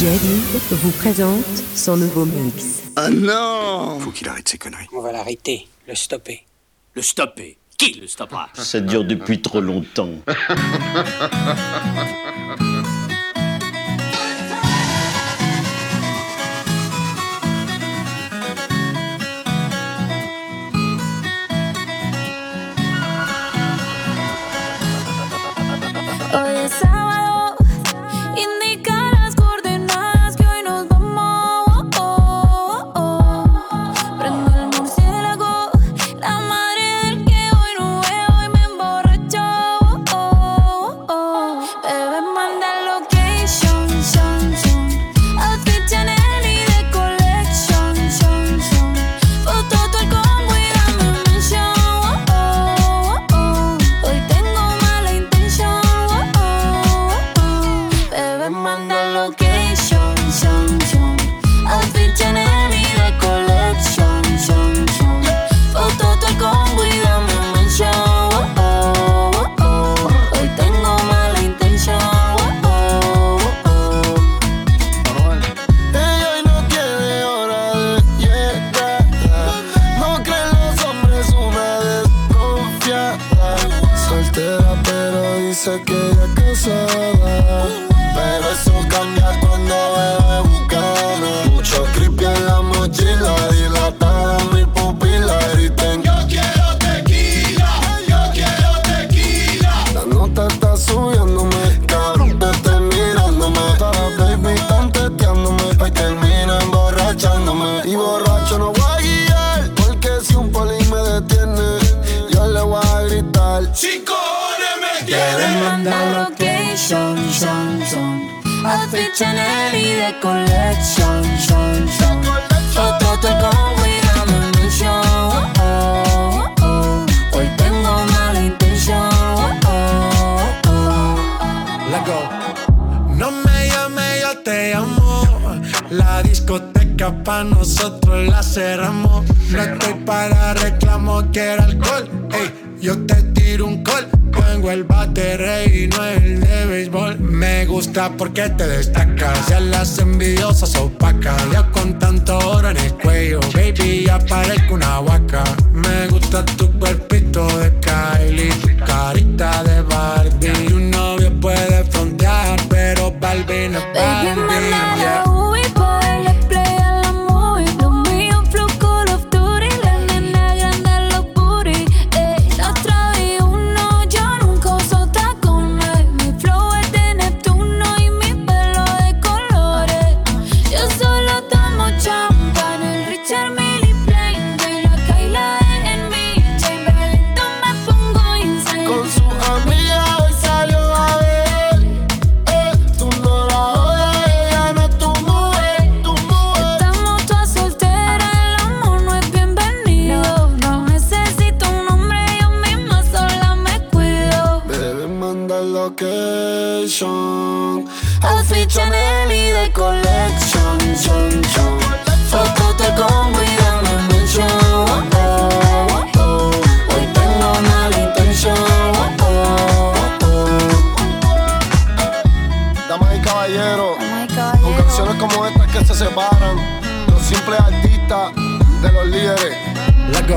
David vous présente son nouveau mix. Ah non Faut qu'il arrête ses conneries. On va l'arrêter, le stopper. Le stopper Qui le stoppera? Ça dure depuis trop longtemps. Yo te tiro un call, pongo el bate rey y no el de béisbol. Me gusta porque te destacas, ya las envidiosas opacas. Ya con tanto oro en el cuello, baby, ya parezco una vaca. Me gusta tu cuerpito de Kylie, tu carita de Barbie. Un novio puede frontear, pero Barbie no es Barbie.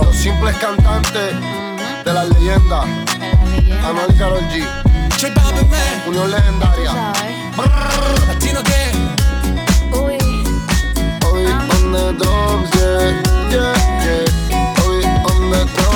Los simples cantantes de las leyendas. Anuel Karol G. Unión legendaria. Latino que. Uy. Uy, on the drums, yeah, yeah, yeah. Uy, on the drums.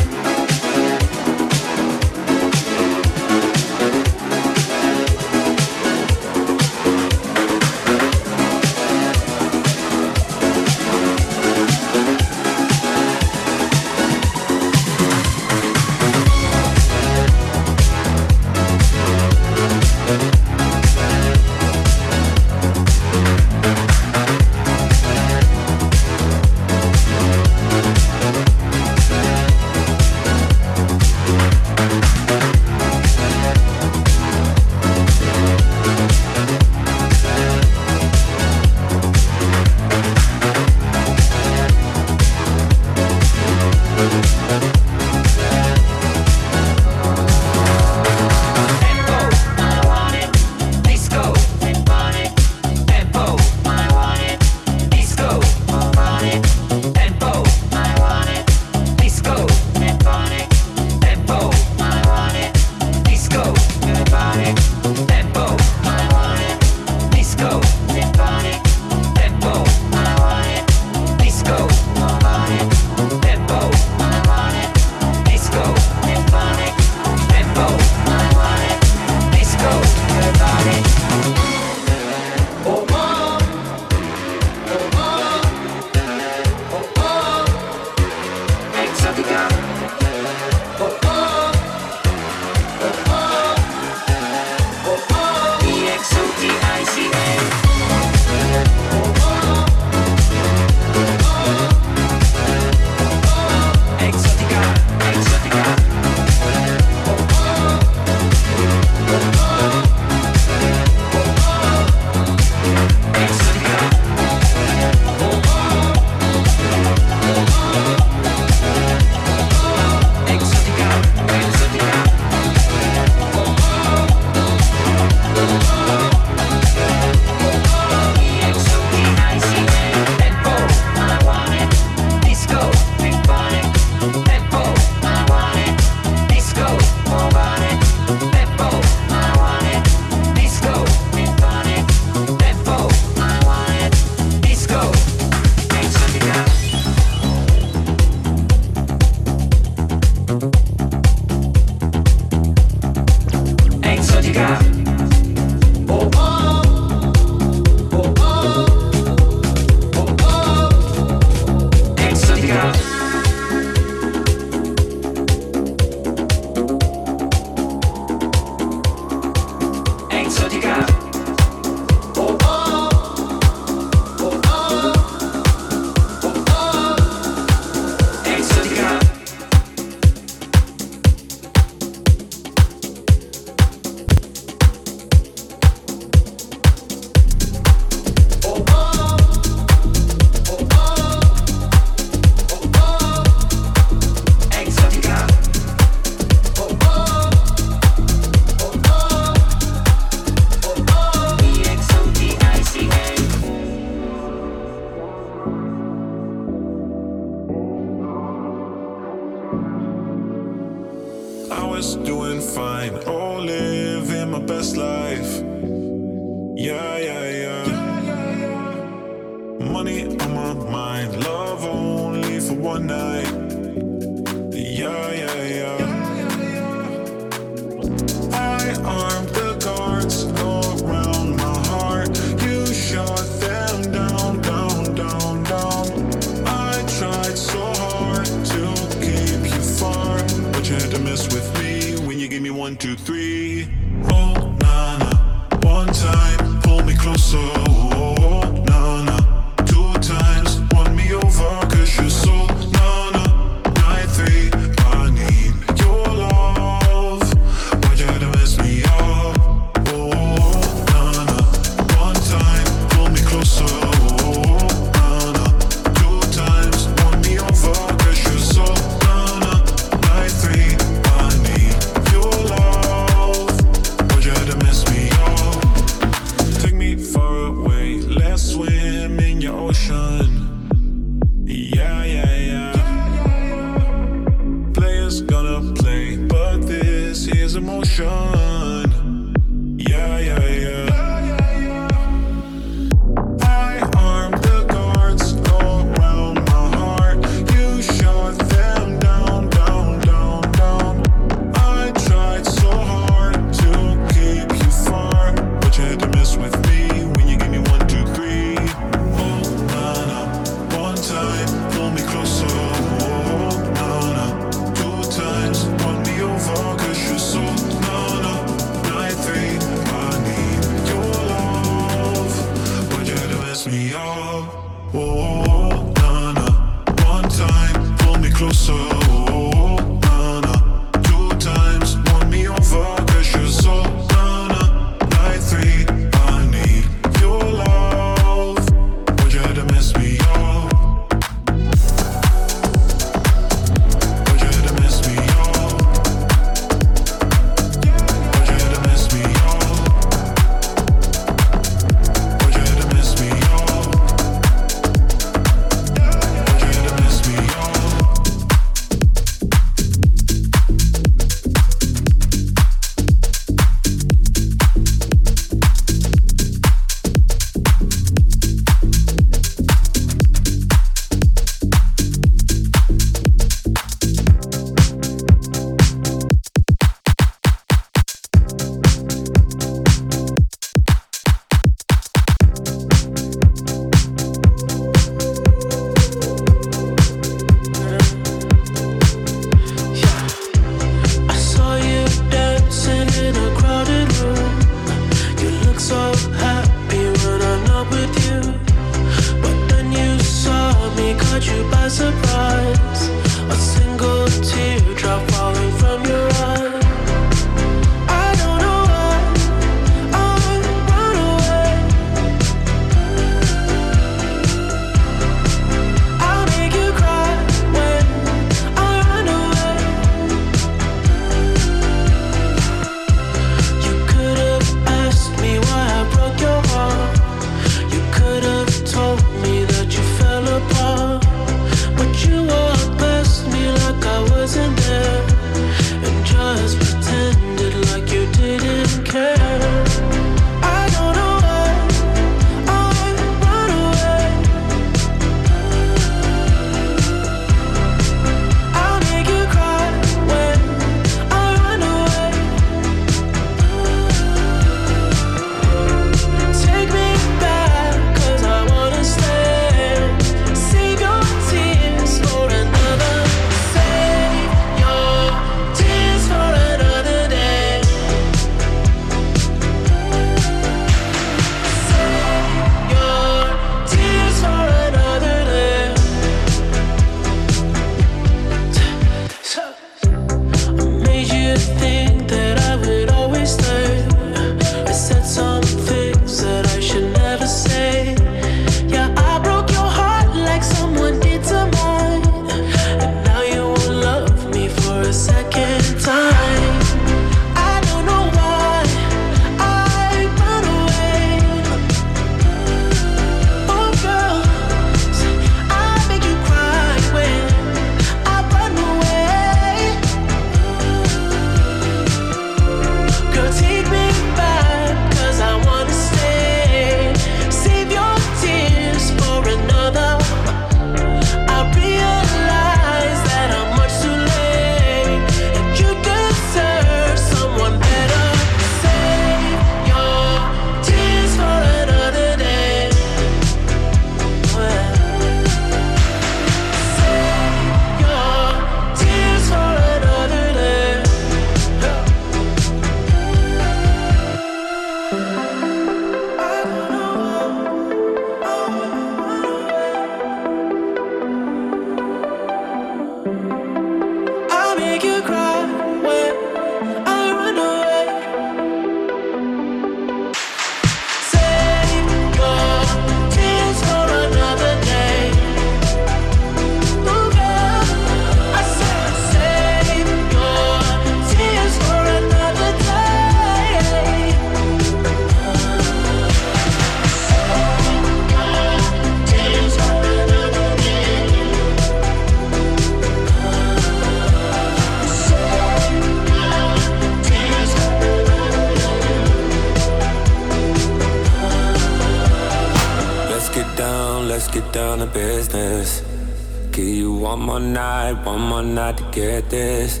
Night to get this.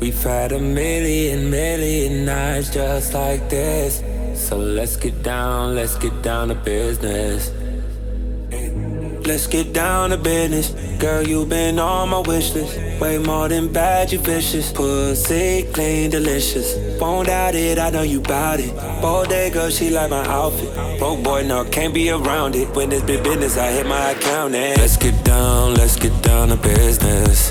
We've had a million, million nights just like this. So let's get down, let's get down to business. Let's get down to business. Girl, you've been on my wish list. Way more than bad, you vicious. Pussy clean, delicious. Won't doubt it, I know you bout it. Bold day girl, she like my outfit. Broke boy, no, can't be around it. When it's big business, I hit my account and let's get down, let's get down to business.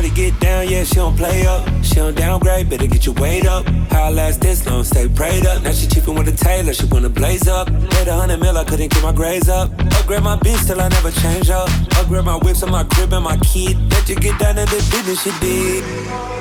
Shorty get down, yeah, she don't play up. She don't downgrade, better get your weight up. How I last this long, stay prayed up. Now she cheapin' with a tailor, she wanna blaze up. Made a hundred mil, I couldn't get my grades up. Upgrade my bitch till I never change up. Upgrade my whips and my crib and my kid. Let you get down to the business you did.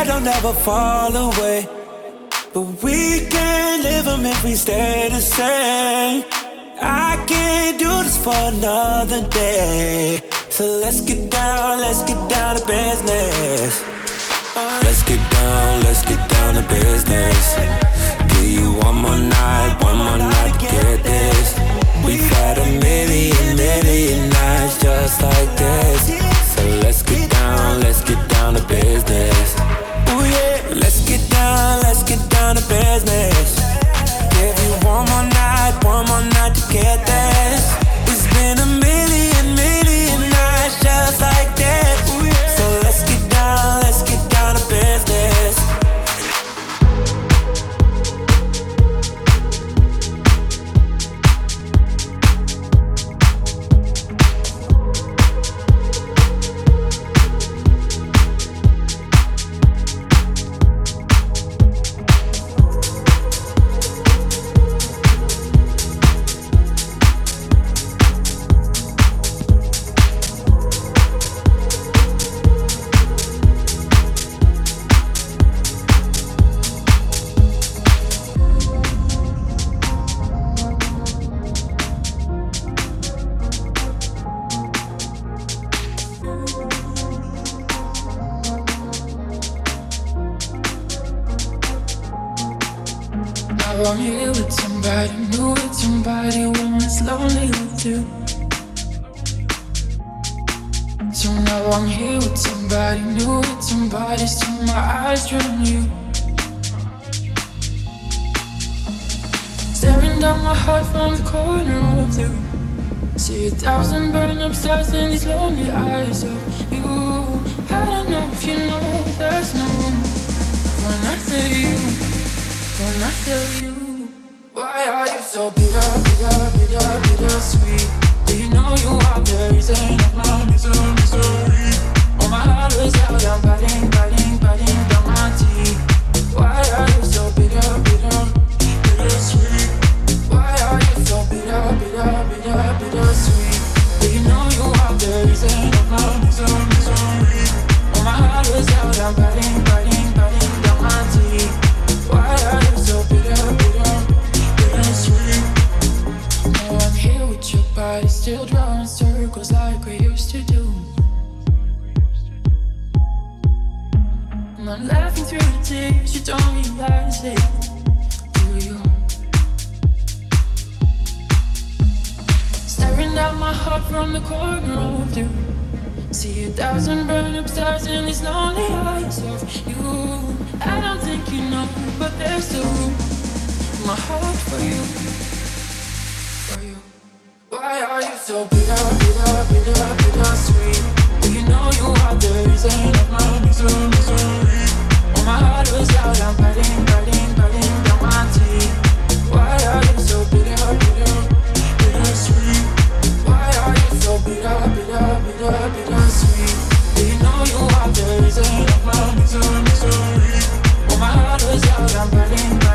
Had don't ever fall away. But we can't live them if we stay the same. I can't do this for another day. So let's get down, let's get down to business. Let's get down, let's get down to business. Give you one more night, one more night to get this. We've had a million, million nights just like this. So let's get down, let's get down to business. Let's get down, let's get down to business. Give you one more night, one more night to get this. It's been a million, million nights just like this. Circles like we used to do. And I'm laughing through the tears you don't realize it. Do you? Staring down my heart from the corner of you. See a thousand burn up stars in these lonely eyes of you. I don't think you know, but there's a room my heart for you. Why are you so bitter, bitter, bitter, bitter sweet? Do you know you are the reason of my misery. Oh, my heart was out, I'm burning, burning, biting down my teeth. Why are you so bitter, bitter, bitter sweet? Why are you so bitter, bitter, bitter, bitter sweet? Do you know you are the reason of my misery. Oh, my heart was out, I'm biting.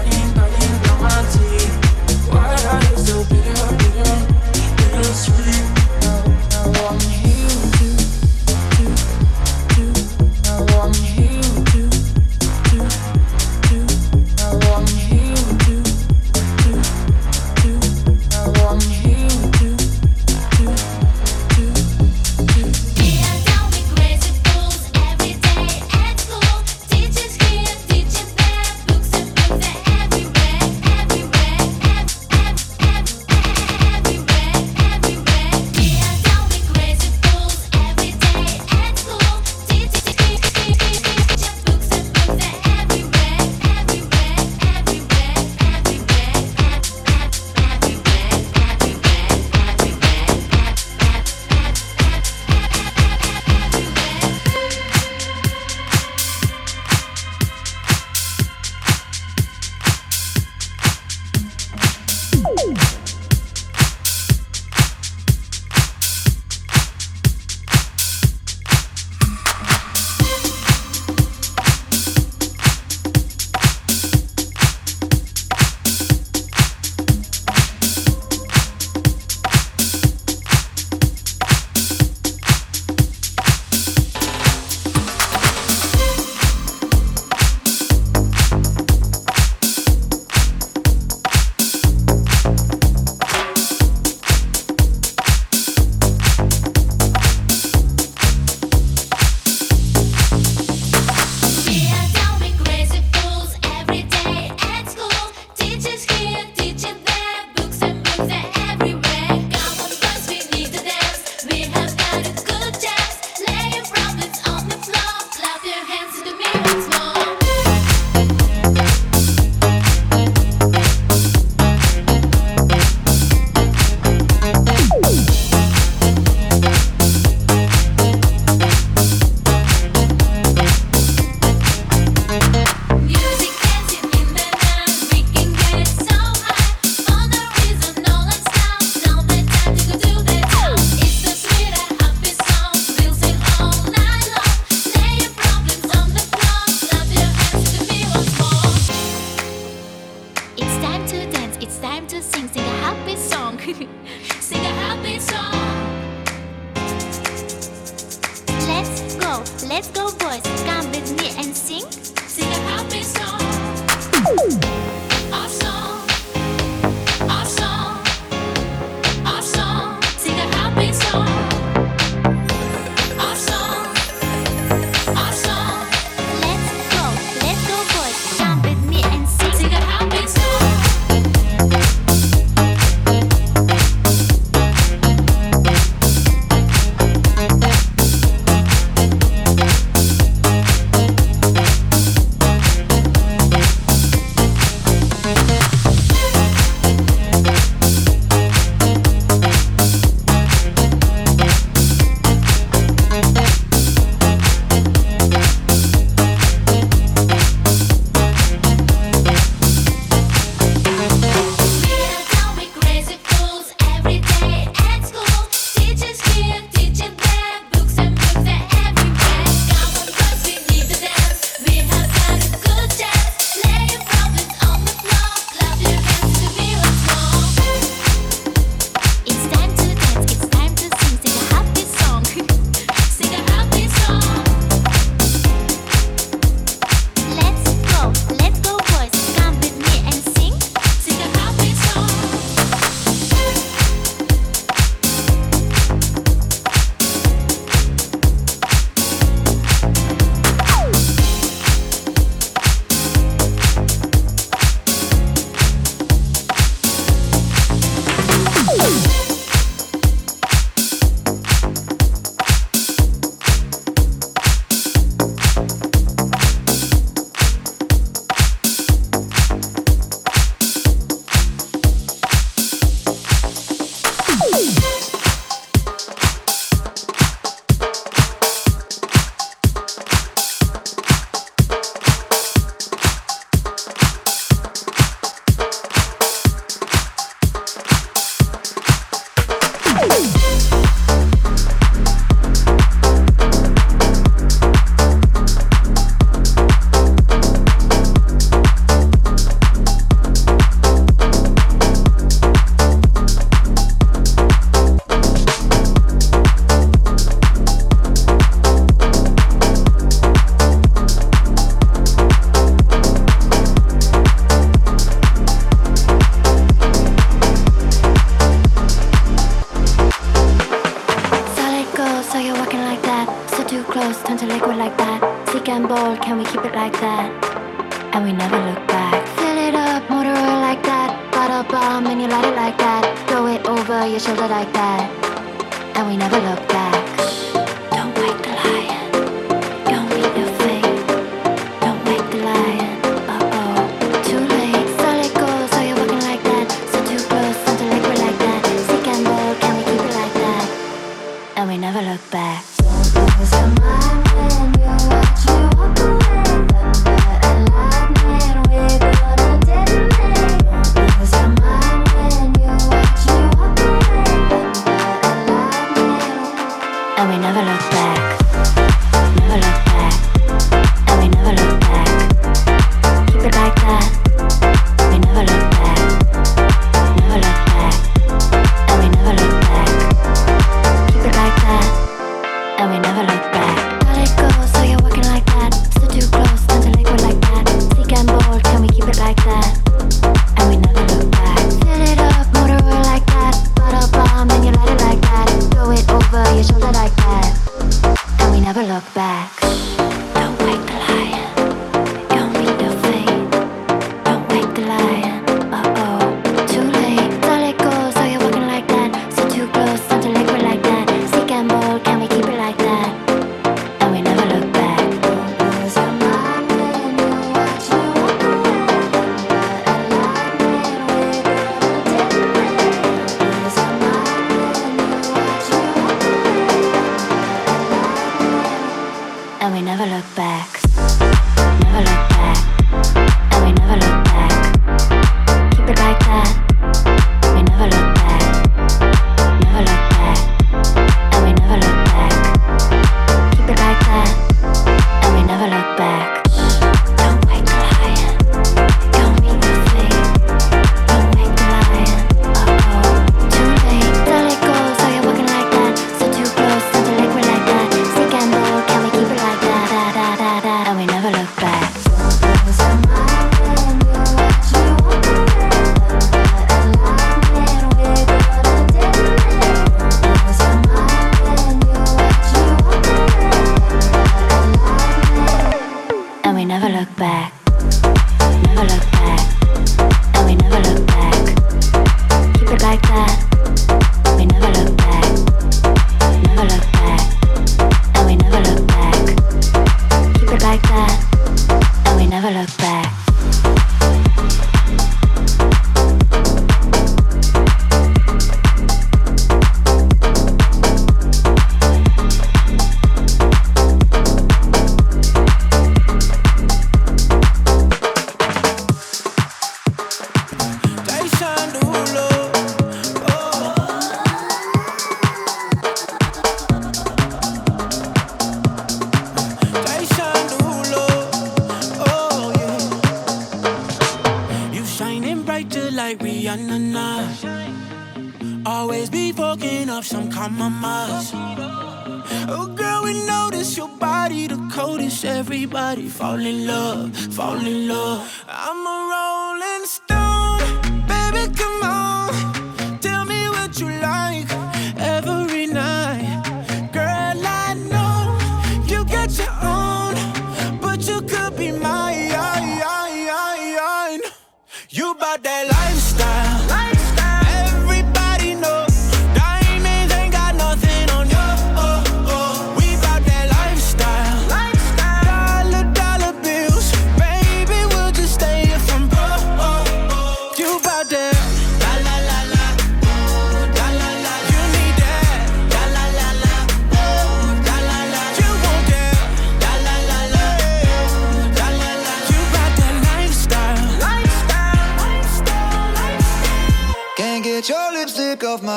Oh, girl, we notice your body the coldest. Everybody fall in love, fall in love. I'm a rolling stone, baby, come on.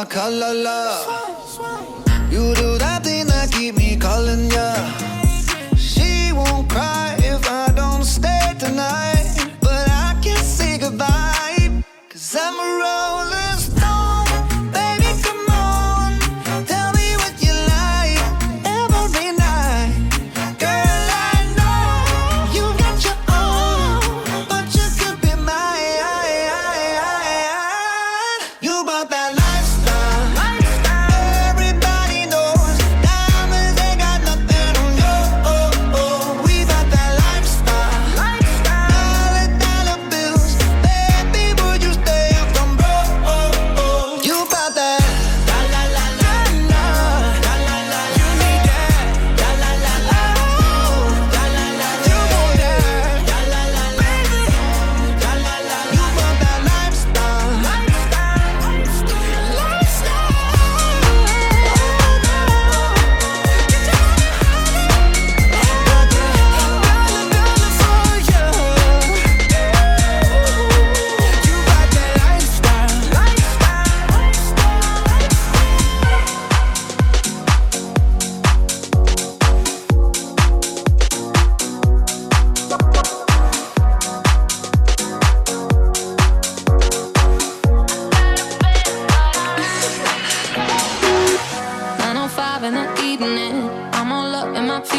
kalala.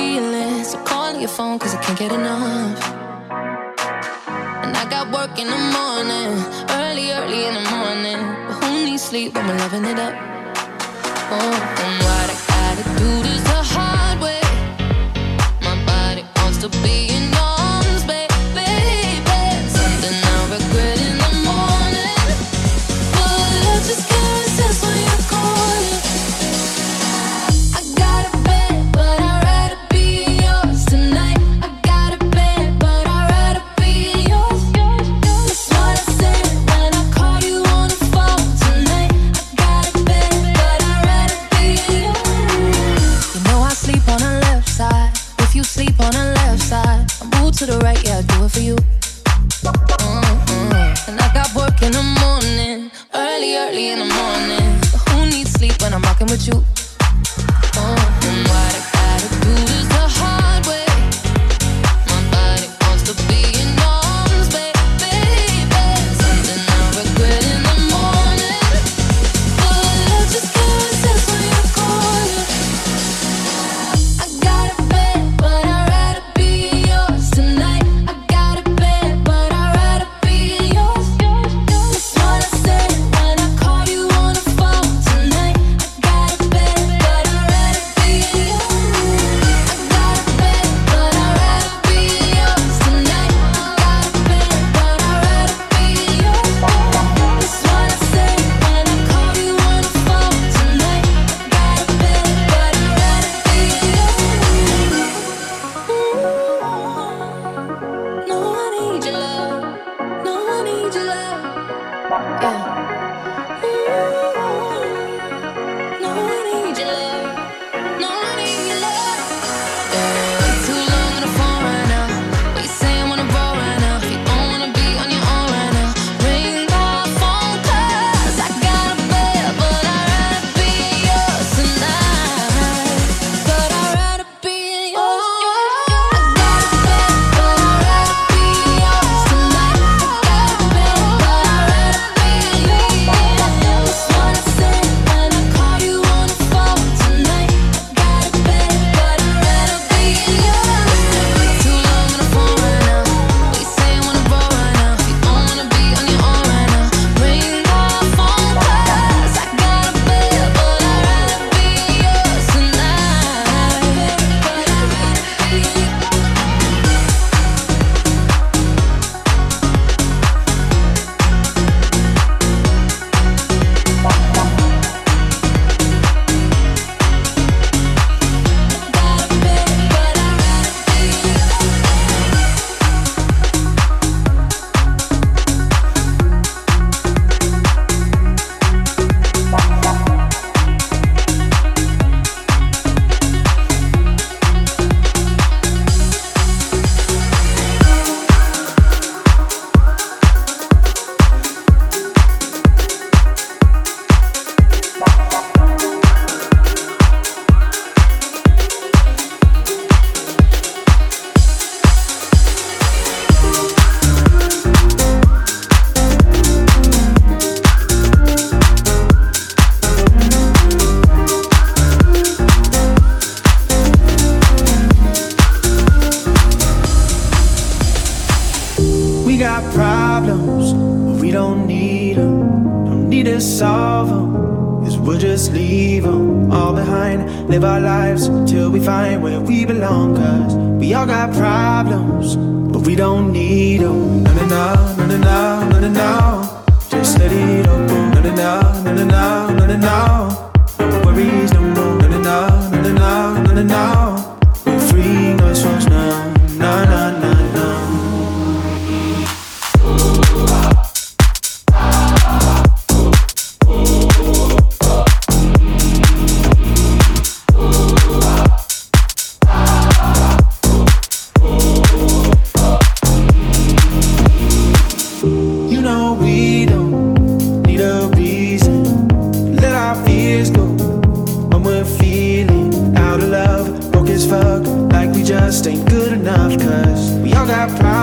feeling. So call your phone, cause I can't get enough. And I got work in the morning, early, early in the morning. But who needs sleep when we're loving it up? Oh, and what I gotta do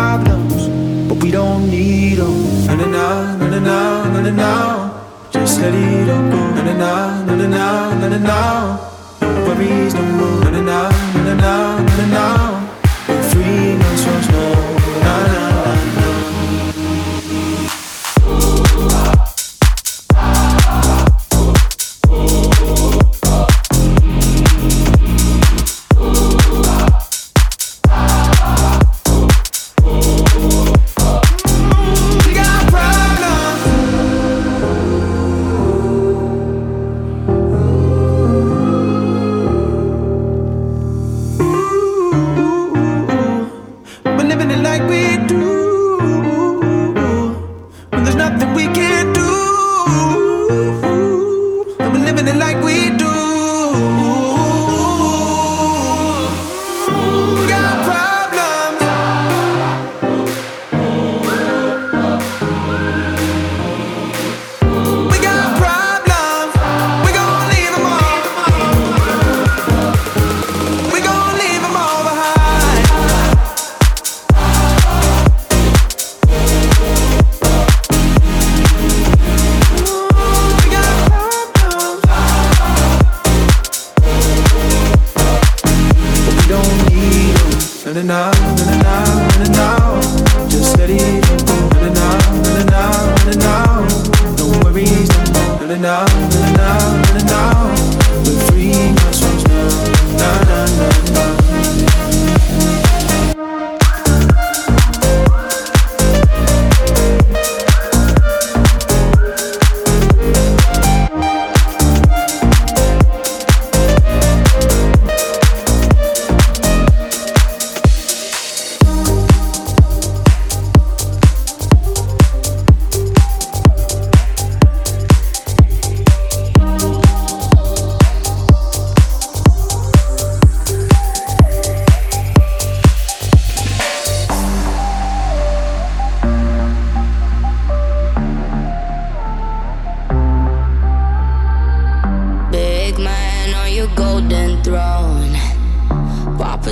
problems, but we don't need them. Na na na na na na na na. Just let it all go. Na na na na na na na. No worries, no more. Na na na na na na na.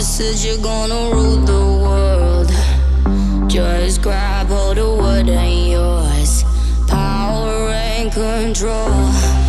said you're gonna rule the world. Just grab all the wood and yours. Power and control.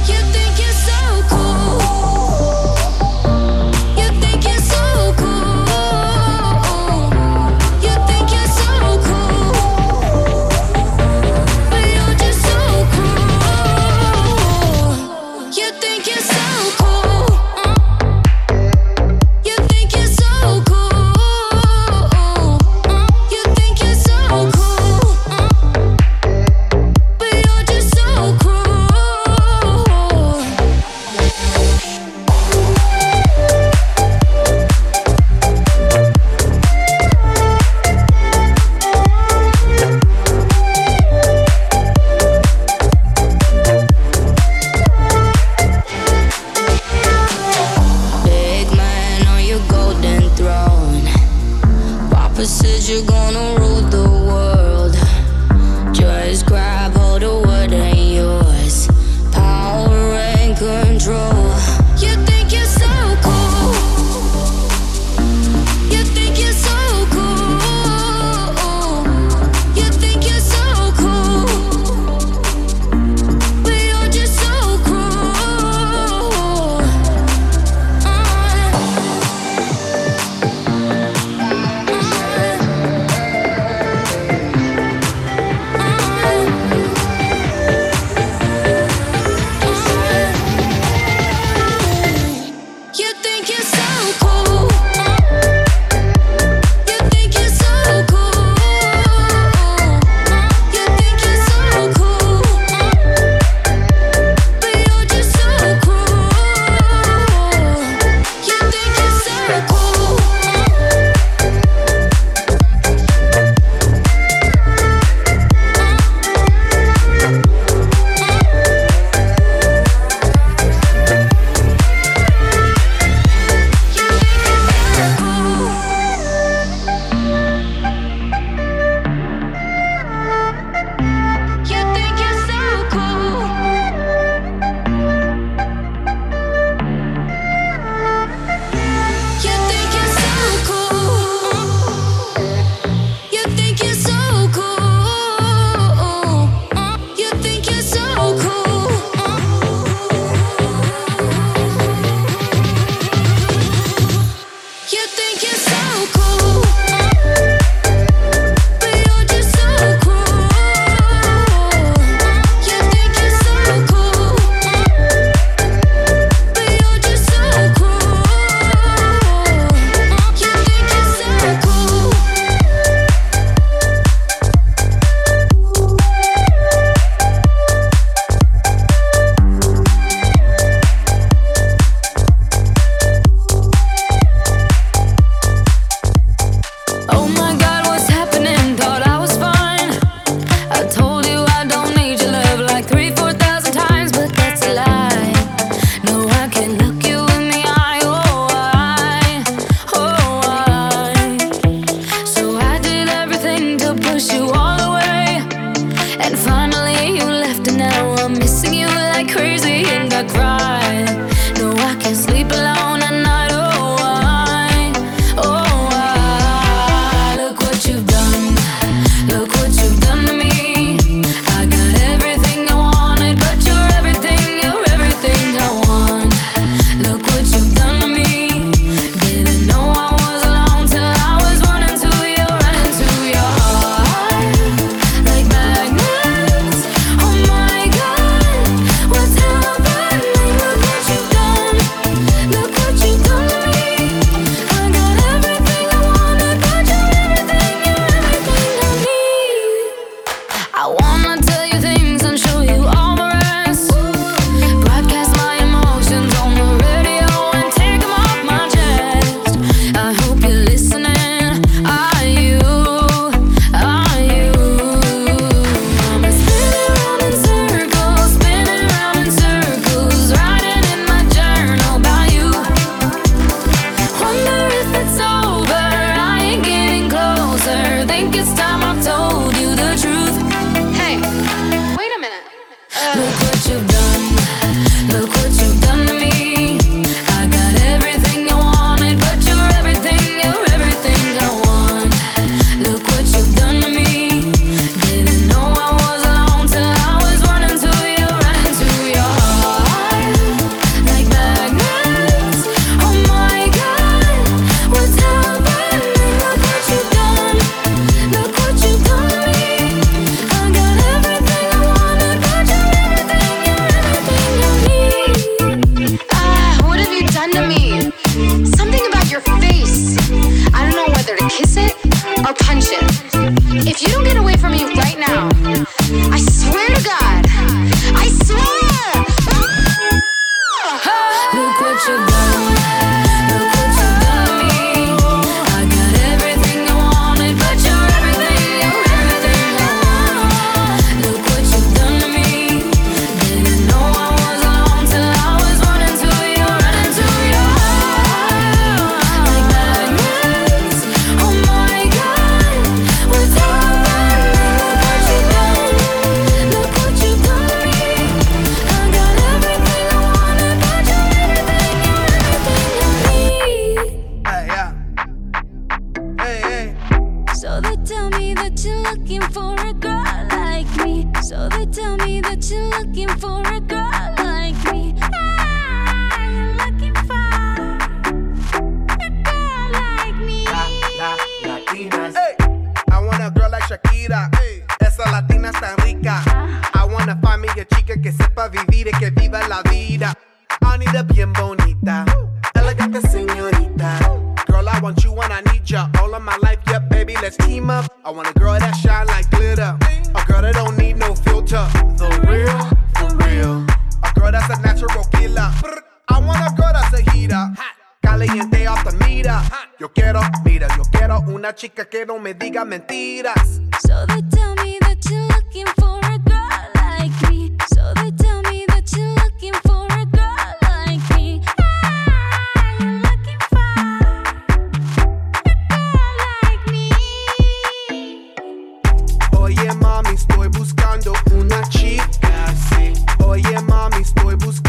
what you've done. Oye mami, estoy buscando una chica así. Oye mami, estoy buscando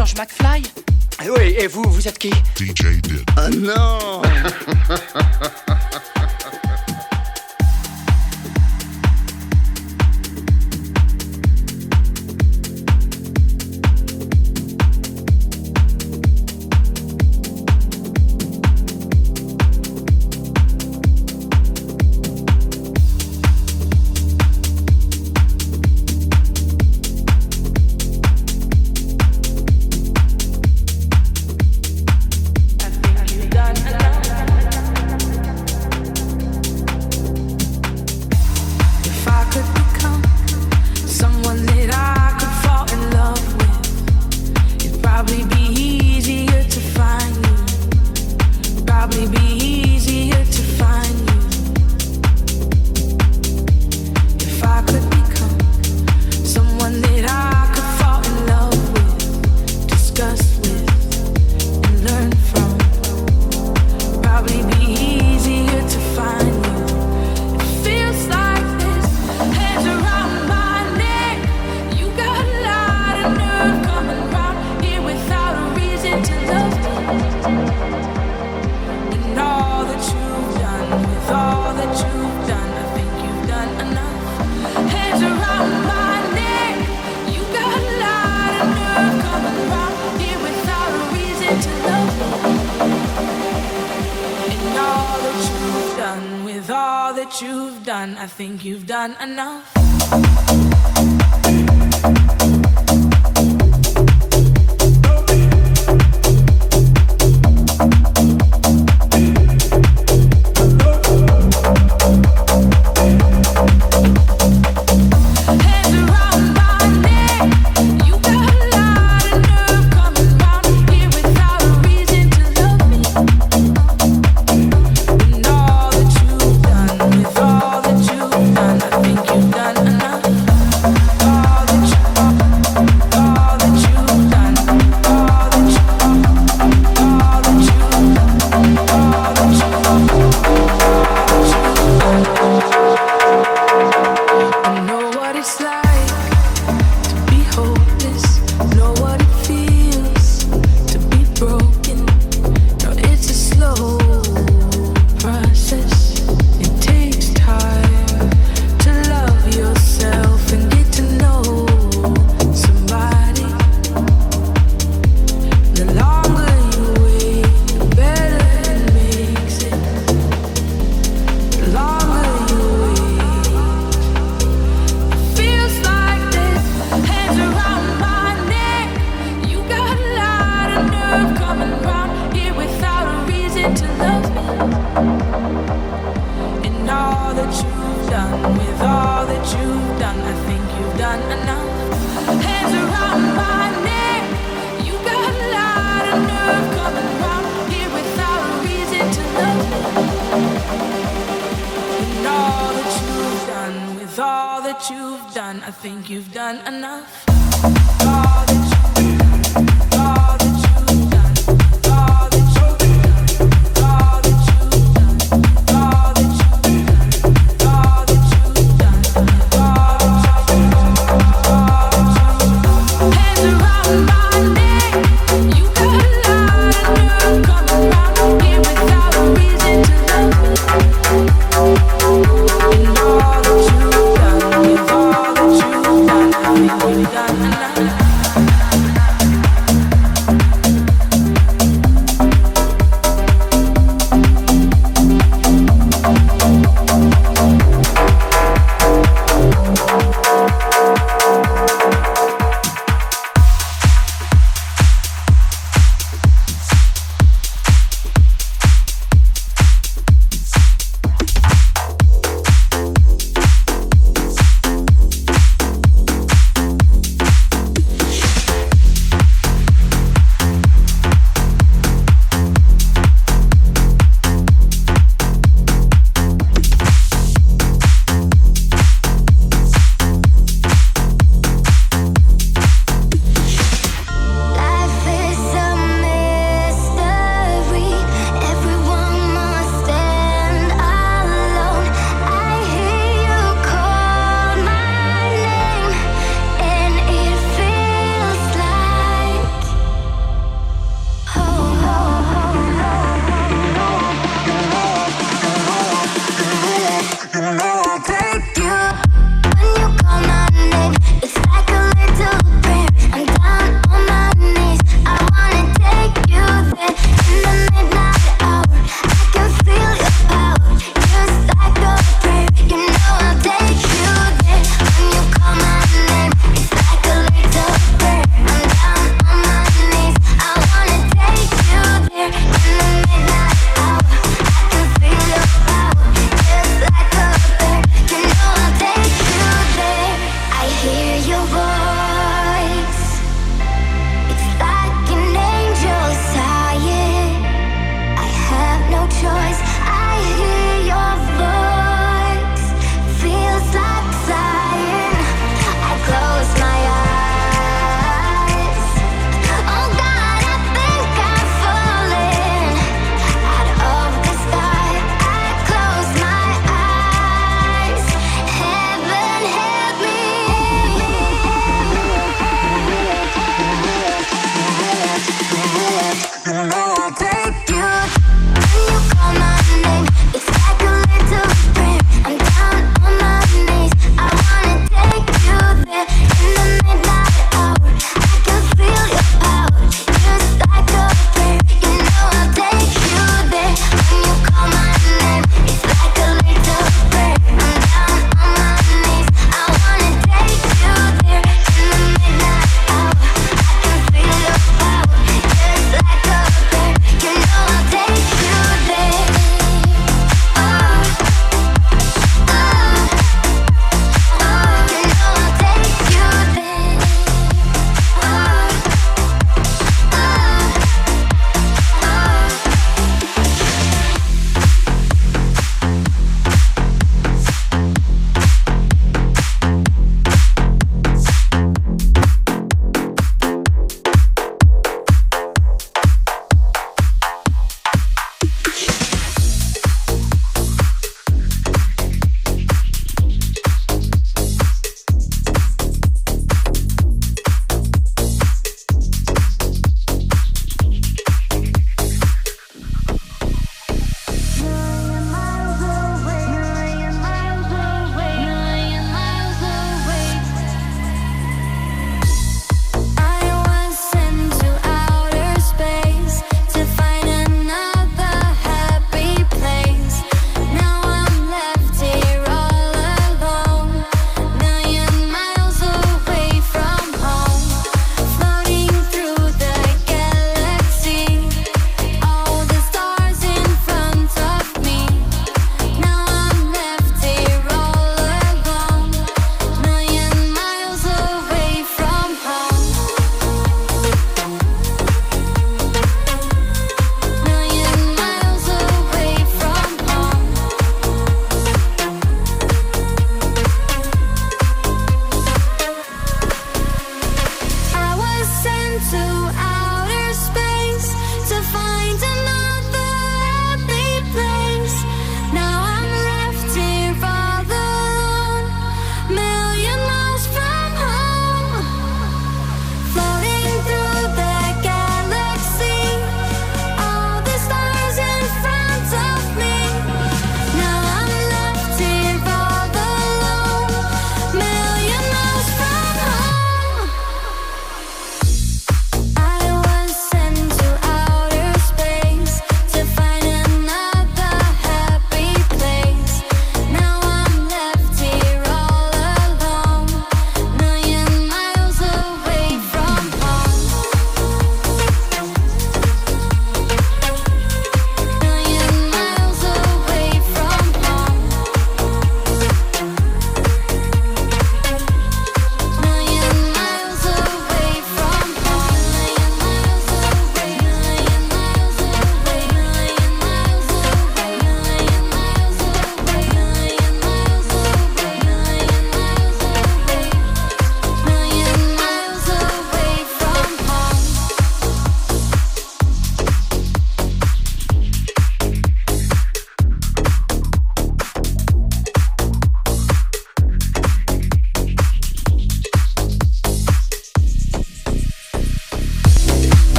George McFly eh Oui, et vous, vous êtes qui DJ Did. Ah oh, non